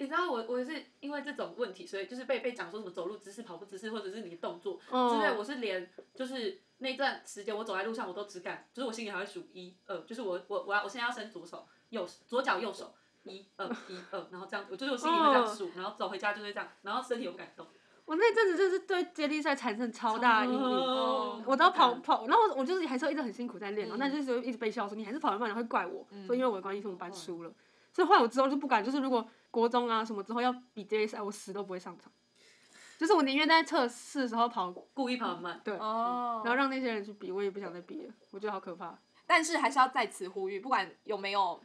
你知道我我是因为这种问题，所以就是被被讲说什么走路姿势、跑步姿势，或者是你的动作之类，我是连就是那段时间我走在路上，我都只敢，就是我心里还会数一二，就是我我我要我现在要伸左手右左脚右手一二一二，然后这样，我就是我心里会这样数，然后走回家就会这样，然后身体有不敢动。我那阵子就是对接力赛产生超大阴影，我都要跑跑，然后我就是还是一直很辛苦在练，然后那就是一直被笑说你还是跑得慢，然后会怪我，说因为我的关系，我们班输了，所以后来我之后就不敢，就是如果。国中啊什么之后要比接力赛，我死都不会上场。就是我宁愿在测试的时候跑，故意跑慢。对，然后让那些人去比，我也不想再比了。我觉得好可怕。但是还是要在此呼吁，不管有没有，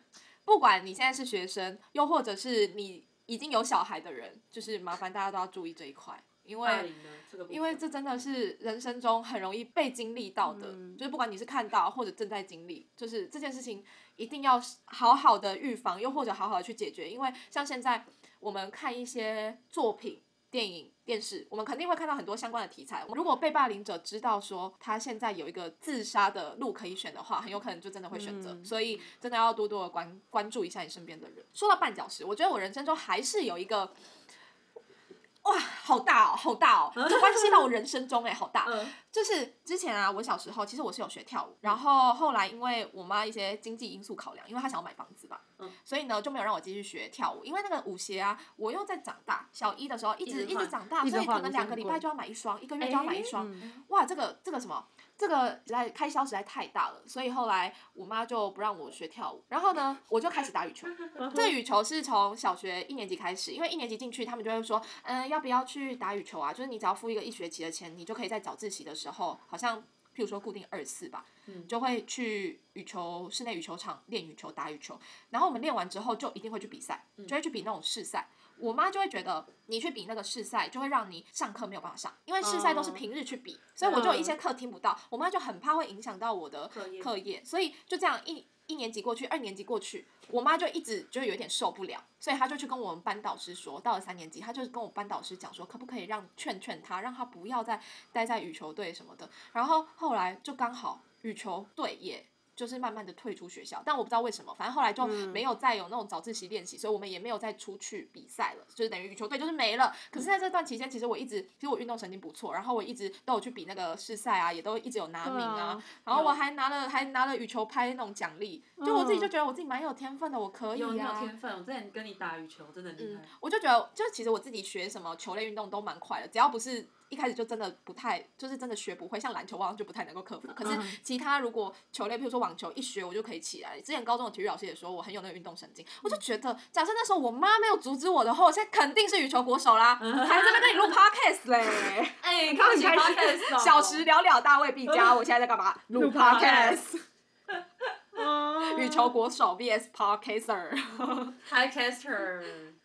不管你现在是学生，又或者是你已经有小孩的人，就是麻烦大家都要注意这一块，因为。因为这真的是人生中很容易被经历到的，就是不管你是看到或者正在经历，就是这件事情一定要好好的预防，又或者好好的去解决。因为像现在我们看一些作品、电影、电视，我们肯定会看到很多相关的题材。如果被霸凌者知道说他现在有一个自杀的路可以选的话，很有可能就真的会选择。所以真的要多多的关关注一下你身边的人。说到绊脚石，我觉得我人生中还是有一个。哇，好大哦，好大哦，这关系到我人生中哎，好大。就是之前啊，我小时候其实我是有学跳舞，然后后来因为我妈一些经济因素考量，因为她想要买房子吧，所以呢就没有让我继续学跳舞。因为那个舞鞋啊，我又在长大，小一的时候一直一直长大，所以可能两个礼拜就要买一双，一个月就要买一双。哇，这个这个什么？这个实在开销实在太大了，所以后来我妈就不让我学跳舞。然后呢，我就开始打羽球。这羽球是从小学一年级开始，因为一年级进去，他们就会说，嗯，要不要去打羽球啊？就是你只要付一个一学期的钱，你就可以在早自习的时候，好像譬如说固定二次吧，就会去羽球室内羽球场练羽球、打羽球。然后我们练完之后，就一定会去比赛，就会去比那种试赛。我妈就会觉得你去比那个试赛，就会让你上课没有办法上，因为试赛都是平日去比，所以我就有一些课听不到。我妈就很怕会影响到我的课业，所以就这样一一年级过去，二年级过去，我妈就一直就有点受不了，所以她就去跟我们班导师说，到了三年级，她就跟我班导师讲说，可不可以让劝劝她，让她不要再待在羽球队什么的。然后后来就刚好羽球队也。就是慢慢的退出学校，但我不知道为什么，反正后来就没有再有那种早自习练习，所以我们也没有再出去比赛了，就是等于羽球队就是没了。可是在这段期间，其实我一直，其实我运动神经不错，然后我一直都有去比那个试赛啊，也都一直有拿名啊，然后我还拿了还拿了羽球拍那种奖励，就我自己就觉得我自己蛮有天分的，我可以啊。有天分，我之前跟你打羽球真的厉害。我就觉得，就其实我自己学什么球类运动都蛮快的，只要不是。一开始就真的不太，就是真的学不会，像篮球好像就不太能够克服。可是其他如果球类，比如说网球，一学我就可以起来。之前高中的体育老师也说我很有那个运动神经，我就觉得，假设那时候我妈没有阻止我的话，我现在肯定是羽球国手啦，还在那跟你录 podcast 嘞。哎，开始 小时了了，大未必佳。我现在在干嘛？录 podcast。羽球国手 vs podcaster，podcaster。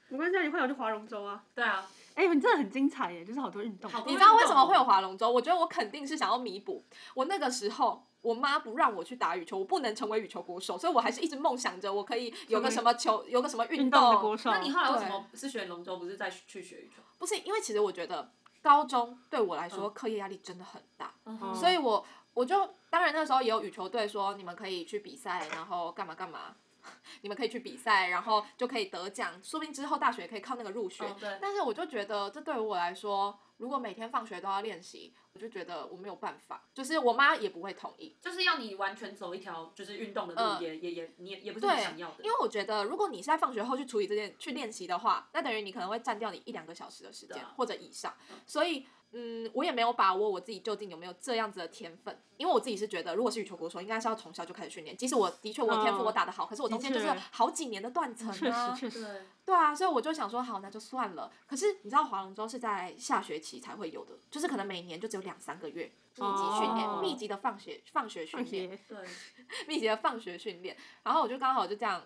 没关系，你会有去划龙舟啊？对啊。哎，你真的很精彩耶！就是好多运动。你知道为什么会有划龙舟？我觉得我肯定是想要弥补我那个时候，我妈不让我去打羽球，我不能成为羽球国手，所以我还是一直梦想着我可以有个什么球，有个什么运动的国手。那你后来为什么是选龙舟，不是再去学羽球？不是，因为其实我觉得高中对我来说课业压力真的很大，所以我我就当然那时候也有羽球队说你们可以去比赛，然后干嘛干嘛。你们可以去比赛，然后就可以得奖，说不定之后大学也可以靠那个入学。对但是我就觉得，这对于我来说，如果每天放学都要练习，我就觉得我没有办法。就是我妈也不会同意，就是要你完全走一条就是运动的路，也也也你也也不是你想要的。因为我觉得，如果你是在放学后去处理这件去练习的话，那等于你可能会占掉你一两个小时的时间或者以上，所以。嗯，我也没有把握我自己究竟有没有这样子的天分，因为我自己是觉得，如果是羽球国手，应该是要从小就开始训练。即使我的确我天赋我打得好，可是我中间就是好几年的断层啊。确实，确实。对啊，所以我就想说，好，那就算了。可是你知道，划龙舟是在下学期才会有的，就是可能每年就只有两三个月密集训练，密集的放学放学训练，对，密集的放学训练。然后我就刚好就这样。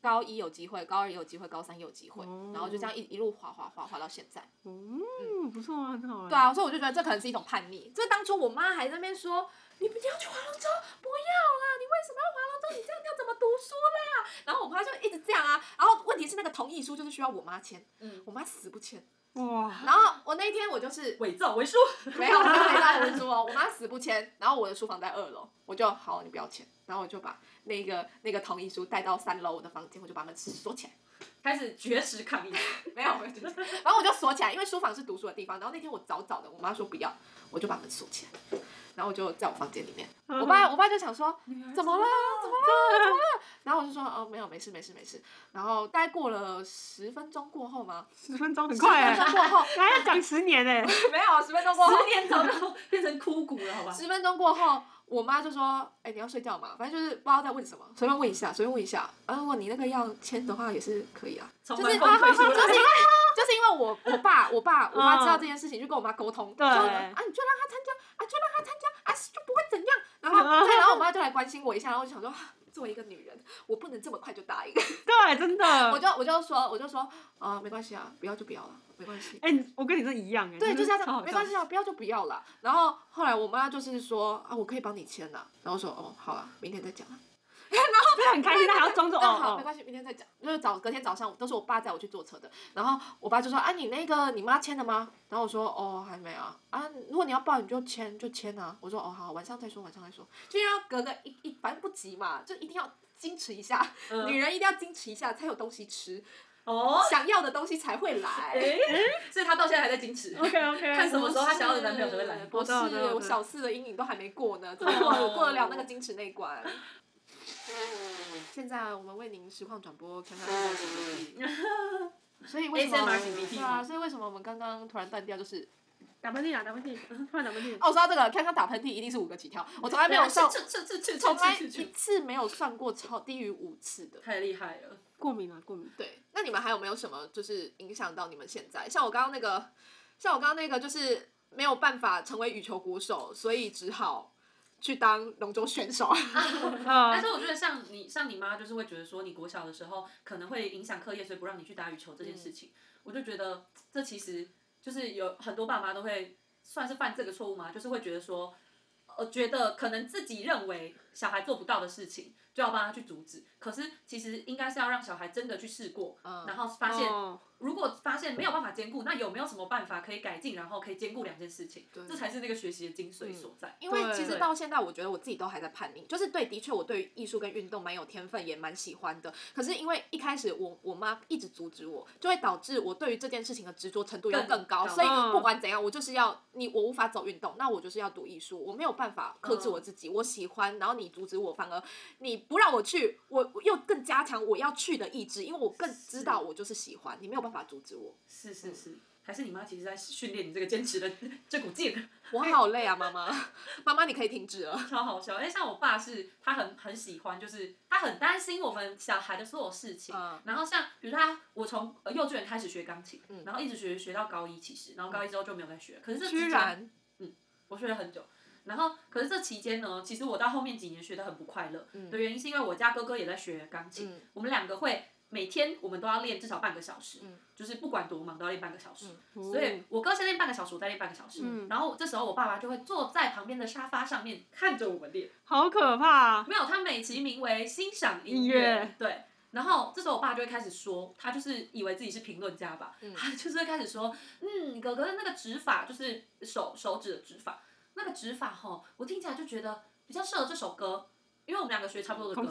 高一有机会，高二也有机会，高三也有机会，然后就这样一一路滑滑滑滑到现在。嗯，不错啊，很好。对啊，所以我就觉得这可能是一种叛逆。这当初我妈还在那边说：“你不要去划龙舟，不要啦！你为什么要划龙舟？你这样要怎么读书啦？”然后我妈就一直这样啊。然后问题是那个同意书就是需要我妈签，嗯，我妈死不签。哇！然后我那一天我就是伪造文书，没有伪造文书哦，我妈死不签。然后我的书房在二楼，我就好，你不要签。然后我就把。那个那个同意书带到三楼我的房间，我就把门锁起来，开始绝食抗议。没有，然后我就锁起来，因为书房是读书的地方。然后那天我早早的，我妈说不要，我就把门锁起来。然后我就在我房间里面，我爸我爸就想说怎么了怎么了怎么了？然后我就说哦没有没事没事没事。然后大概过了十分钟过后嘛，十分钟很快，十分钟过后 还要讲十年哎，没有十分钟过后，十年早就变成枯骨了好吧？十分钟过后。我妈就说：“哎，你要睡觉嘛？反正就是不知道在问什么，随便问一下，随便问一下。啊，如果你那个要签的话，也是可以啊。就是就是因为就是因为我我爸我爸我爸知道这件事情，就跟我妈沟通，说啊，你就让他参加，啊，就让他参加，啊，就不会怎样。然 然后对，然后我妈就来关心我一下，然后我就想说，啊作为一个女人，我不能这么快就答应。对，真的。我就我就说我就说啊、没关系啊，不要就不要了，没关系。哎、我跟你这一样哎、对，就这样，没关系啊，不要就不要了。然后后来我妈就是说啊，我可以帮你签呐、然后我说哦，好了，明天再讲啊。就是很开心，他还要装作那哦好，没哦，关系，明天再讲。就是早隔天早上都是我爸载我去坐车的，然后我爸就说啊，你那个你妈签了吗？然后我说哦，还没啊。啊，如果你要报你就签就签啊。我说哦好，晚上再说，晚上再说。就要隔个一一，反正不急嘛，就一定要矜持一下，女人一定要矜持一下才有东西吃，哦，想要的东西才会来。哎，所以她到现在还在矜持。OK OK，看什么时候她想要的男朋友才会来不是，我小四的阴影都还没过呢，怎么过得过得了那个矜持那一关？现在我们为您实况转播，看看。所以为什么对啊？所以为什么我们刚刚突然断掉？就是打喷嚏啊，打喷嚏，突然打喷嚏。哦，说到这个，刚刚打喷嚏一定是五个起跳，我从来没有算，这这这这从来一次没有算过超低于五次的。太厉害了。过敏啊，过敏。对，那你们还有没有什么就是影响到你们现在？像我刚刚那个，像我刚刚那个，就是没有办法成为羽球国手，所以只好去当龙舟选手。啊。但是我觉得像你像你妈就是会觉得说你国小的时候可能会影响课业，所以不让你去打羽球这件事情，我就觉得这其实就是有很多爸妈都会算是犯这个错误嘛，就是会觉得说，呃，觉得可能自己认为小孩做不到的事情，就要帮他去阻止。可是其实应该是要让小孩真的去试过，嗯然后发现哦如果发现没有办法兼顾，那有没有什么办法可以改进，然后可以兼顾两件事情？这才是那个学习的精髓所在。因为其实到现在，我觉得我自己都还在叛逆，就是对，的确我对于艺术跟运动蛮有天分，也蛮喜欢的。可是因为一开始我我妈一直阻止我，就会导致我对于这件事情的执着程度又更更高。所以嗯不管怎样，我就是要你，我无法走运动，那我就是要读艺术，我没有办法克制我自己。我喜欢，然后你阻止我，反而你不让我去，我我又更加强我要去的意志，因为我更知道我就是喜欢，你没有办法阻止我。是是是，还是你妈其实在训练你这个坚持的这股劲，我好累啊，妈妈，妈妈你可以停止了。超好笑。哎，像我爸是，他很很喜欢，就是他很担心我们小孩的所有事情。嗯然后像比如说他，我从呃幼稚园开始学钢琴，然后一直学学到高一，其实，然后高一之后就没有再学。可是居然，我学了很久。然后，可是这期间呢，其实我到后面几年学的很不快乐、的原因，是因为我家哥哥也在学钢琴，嗯我们两个会每天我们都要练至少半个小时，嗯就是不管多忙都要练半个小时。哦所以我哥先练半个小时，我再练半个小时。嗯然后这时候我爸爸就会坐在旁边的沙发上面看着我们练。好可怕。没有，他美其名为欣赏音音乐对。然后这时候我爸就会开始说，他就是以为自己是评论家吧，他就是会开始说，嗯，哥哥的那个指法就是手手指的指法，那个指法吼，我听起来就觉得比较适合这首歌，因为我们两个学差不多的歌，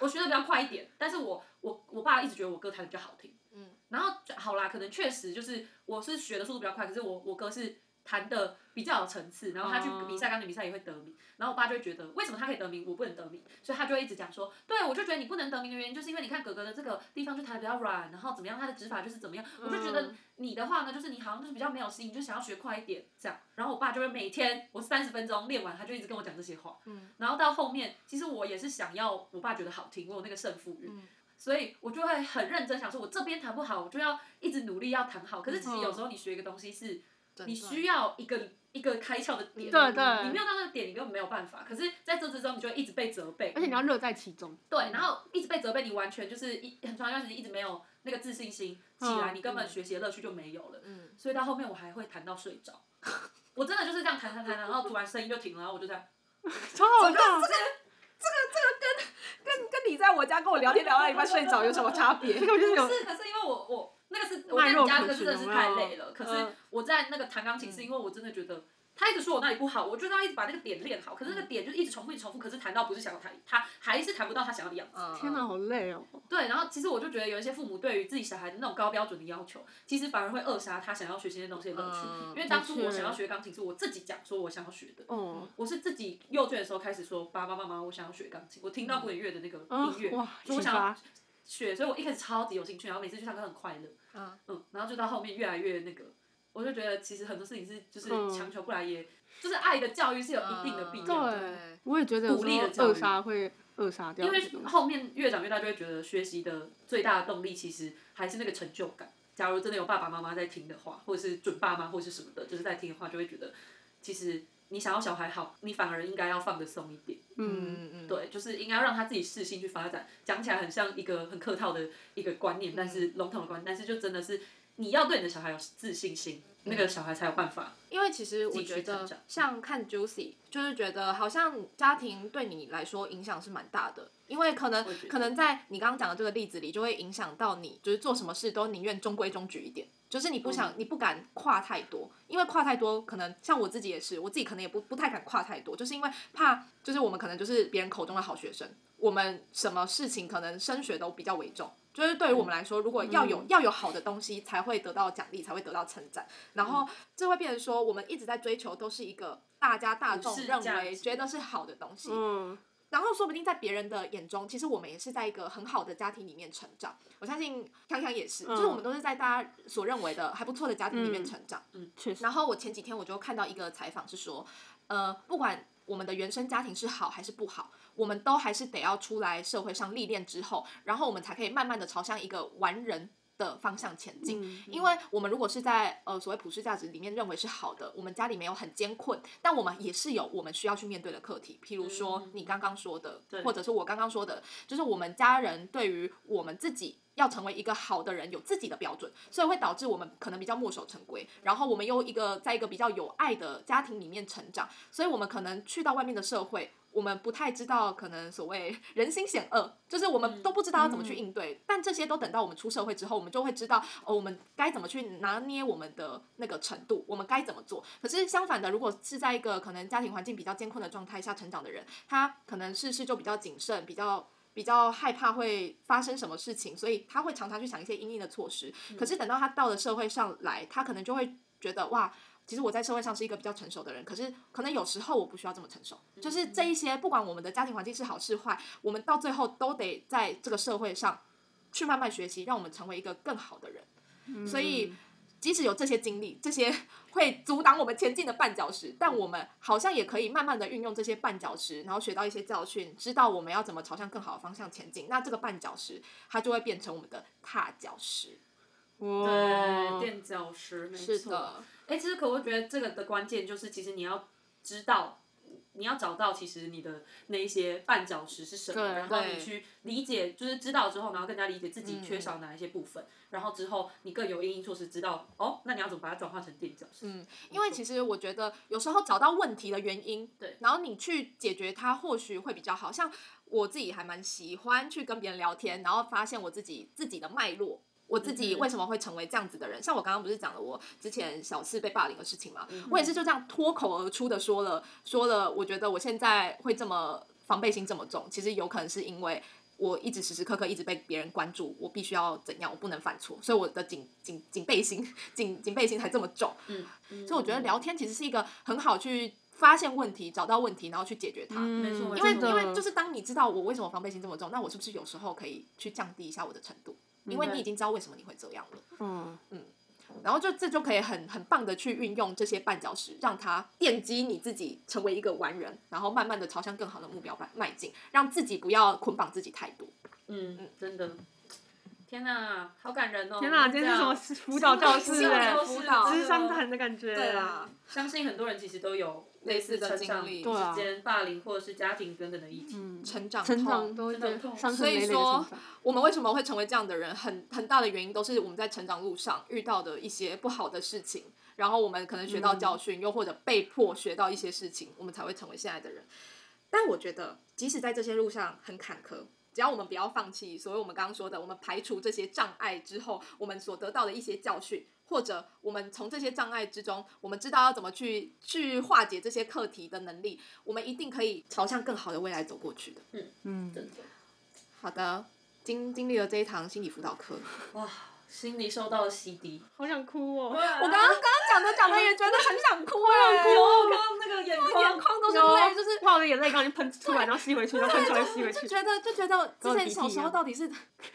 我学的比较快一点，但是我我我爸一直觉得我歌弹的比较好听，嗯，然后就好啦，可能确实就是我是学的速度比较快，可是我我哥是弹的比较有层次，然后他去比赛钢琴比赛也会得名，然后我爸就会觉得为什么他可以得名，我不能得名，所以他就会一直讲说，对我就觉得你不能得名的原因就是因为你看哥哥的这个地方就弹的比较软，然后怎么样他的指法就是怎么样，我就觉得你的话呢，就是你好像就是比较没有心，你就想要学快一点这样，然后我爸就会每天我三十分钟练完，他就一直跟我讲这些话，嗯，然后到后面其实我也是想要我爸觉得好听，我有那个胜负欲。所以我就会很认真想说，我这边弹不好，我就要一直努力要弹好。可是其实有时候你学一个东西是，你需要一个一个开窍的点，对对你没有到那个点，你根本没有办法。可是在这之中，你就会一直被责备，而且你要乐在其中。对，然后一直被责备，你完全就是一很长一段时间一直没有那个自信心起来，嗯你根本学习的乐趣就没有了。嗯所以到后面我还会弹到睡着，我真的就是这样弹弹弹，然后突然声音就停了，然后我就这样。超好笑。跟跟跟你在我家跟我聊天聊到一半睡着有什么差别？不是，可是因为我我那个是我在你家个真的是太累了，可是嗯我在那个弹钢琴是因为我真的觉得。他一直说我那里不好，我就是要一直把那个点练好。可是那个点就一直重复，一直重复。可是弹到不是想要弹，他还是弹不到他想要的样子。天哪，好累哦。对，然后其实我就觉得有一些父母对于自己小孩的那种高标准的要求，其实反而会扼杀他想要学习的东西的乐趣。嗯因为当初我想要学钢琴是我自己讲说我想要学的，哦。我是自己幼稚的时候开始说爸爸妈妈我想要学钢琴，我听到古典乐的那个哦音乐，哇，所以我想要。学，所以我一开始超级有兴趣，然后每次去上课很快乐，嗯嗯，然后就到后面越来越那个，我就觉得其实很多事情是就是嗯强求不来也，就是爱的教育是有一定的必要的。对，我也觉得鼓励的教育扼杀会扼杀掉因为。后面越长越大，就会觉得学习的最大的动力其实还是那个成就感。假如真的有爸爸妈妈在听的话，或者是准爸妈或者是什么的，就是在听的话，就会觉得其实你想要小孩好，你反而应该要放得松一点。嗯，嗯嗯，对，就是应该要让他自己适性去发展。讲起来很像一个很客套的一个观念，但是笼统的观念，但是就真的是你要对你的小孩有自信心，那个小孩才有办法。因为其实我觉得像看 Juicy，就是觉得好像家庭对你来说影响是蛮大的，因为可能可能在你刚刚讲的这个例子里，就会影响到你，就是做什么事都宁愿中规中矩一点，就是你不想、嗯你不敢跨太多，因为跨太多，可能像我自己也是，我自己可能也不不太敢跨太多，就是因为怕，就是我们可能就是别人口中的好学生，我们什么事情可能升学都比较为重。就是对于我们来说，如果要有、要有好的东西，才会得到奖励，才会得到称赞。然后这会变成说，我们一直在追求都是一个大家大众认为觉得是好的东西。嗯，然后说不定在别人的眼中，其实我们也是在一个很好的家庭里面成长。我相信康康也是，就是我们都是在大家所认为的还不错的家庭里面成长。嗯确实，然后我前几天我就看到一个采访是说，呃，不管我们的原生家庭是好还是不好，我们都还是得要出来社会上历练之后，然后我们才可以慢慢的朝向一个完人的方向前进。嗯因为我们如果是在呃所谓普世价值里面认为是好的，我们家里没有很艰困，但我们也是有我们需要去面对的课题，譬如说你刚刚说的，对或者是我刚刚说的，就是我们家人对于我们自己。要成为一个好的人，有自己的标准，所以会导致我们可能比较墨守成规。然后我们又一个在一个比较有爱的家庭里面成长，所以我们可能去到外面的社会，我们不太知道可能所谓 人心险恶，就是我们都不知道要怎么去应对。但这些都等到我们出社会之后，我们就会知道哦，我们该怎么去拿捏我们的那个程度，我们该怎么做。可是相反的，如果是在一个可能家庭环境比较艰困的状态下成长的人，他可能事事就比较谨慎，比较。比较害怕会发生什么事情，所以他会常常去想一些应应的措施。可是等到他到了社会上来，他可能就会觉得哇，其实我在社会上是一个比较成熟的人，可是可能有时候我不需要这么成熟。就是这一些，不管我们的家庭环境是好是坏，我们到最后都得在这个社会上去慢慢学习，让我们成为一个更好的人。所以，即使有这些经历，这些 会阻挡我们前进的绊脚石，但我们好像也可以慢慢的运用这些绊脚石，然后学到一些教训，知道我们要怎么朝向更好的方向前进。那这个绊脚石，它就会变成我们的踏脚石。哇对，垫脚石，没错。是的，哎、其实可我觉得这个的关键就是，其实你要知道，你要找到其实你的那一些绊脚石是什么，然后你去理解，就是知道之后，然后更加理解自己缺少哪一些部分，然后之后你更有应应措施，知道哦，那你要怎么把它转化成垫脚石？嗯，因为其实我觉得有时候找到问题的原因，对然后你去解决它，或许会比较好。像我自己还蛮喜欢去跟别人聊天，然后发现我自己自己的脉络。我自己为什么会成为这样子的人？像我刚刚不是讲了我之前小四被霸凌的事情嘛，嗯我也是就这样脱口而出的说了说了。我觉得我现在会这么防备心这么重，其实有可能是因为我一直时时刻刻一直被别人关注，我必须要怎样，我不能犯错，所以我的警警警备心警警备心才这么重。嗯，所以我觉得聊天其实是一个很好去发现问题、找到问题，然后去解决它。没错嗯因为因为就是当你知道我为什么防备心这么重，那我是不是有时候可以去降低一下我的程度？因为你已经知道为什么你会这样了，嗯嗯，然后就这就可以很很棒的去运用这些绊脚石，让它奠基你自己成为一个完人，然后慢慢的朝向更好的目标迈迈进，让自己不要捆绑自己太多。嗯嗯，真的。天哪，好感人哦！天哪，今天是什么辅导教室哎教，辅导智商谈的感觉。对啊，相信很多人其实都有类似的经历之间霸凌或者是家庭等等的议题。嗯，成长成长痛都痛所以说。我们为什么会成为这样的人，很很大的原因都是我们在成长路上遇到的一些不好的事情，然后我们可能学到教训，又或者被迫学到一些事情，我们才会成为现在的人。但我觉得，即使在这些路上很坎坷，只要我们不要放弃，所以我们刚刚说的，我们排除这些障碍之后，我们所得到的一些教训，或者我们从这些障碍之中，我们知道要怎么去去化解这些课题的能力，我们一定可以朝向更好的未来走过去的。嗯，真的，好的，经经历了这一堂心理辅导课，哇，心里受到了洗涤。好想哭哦。我刚刚刚刚讲的讲的也觉得很想哭哎、有，我刚刚那个眼眶，眼眶都是有泪，就是哇，我的眼泪刚刚喷出来，然后吸回去，然后喷出来吸回去。就觉得就觉得之前小时候到底是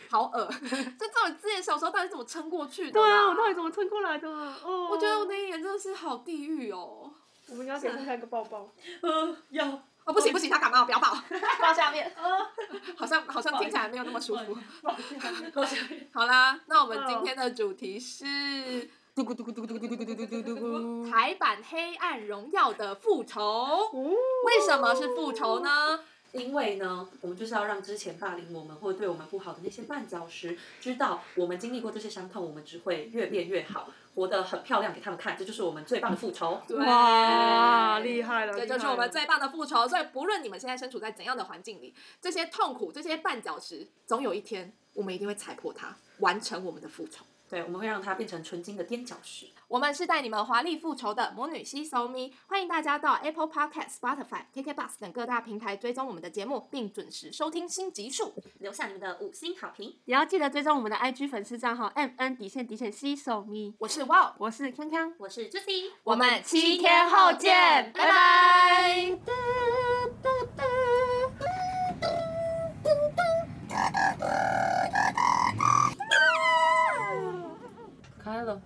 好恶，这到底之前小时候到底怎么撑过去的？对啊，我到底怎么撑过来的？哦，我觉得我那一眼真的是好地狱哦。我们应该给大家一个抱抱。呃，要哦，不行不行，他感冒，不要抱，抱下面，啊，好像好像听起来没有那么舒服。好啦，那我们今天的主题是嘟咕嘟咕嘟咕嘟咕嘟咕嘟嘟嘟咕。台版《黑暗荣耀》的复仇。为什么是复仇呢？因为呢，我们就是要让之前霸凌我们或者对我们不好的那些绊脚石，知道我们经历过这些伤痛，我们只会越变越好，活得很漂亮给他们看，这就是我们最棒的复仇。哇，厉害了！这就是我们最棒的复仇。所以，不论你们现在身处在怎样的环境里，这些痛苦、这些绊脚石，总有一天我们一定会踩破它，完成我们的复仇。对，我们会让它变成纯金的踮脚石。我们是带你们华丽复仇的魔女西 so me，欢迎大家到 Apple Podcast、Spotify、KKBox 等各大平台追踪我们的节目，并准时收听新集数，留下你们的五星好评，也要记得追踪我们的 IG 粉丝账号 M N 底线底线 C so me。我是 Wow，我是康康，我是 Juicy，我们七天后见，拜拜。开了。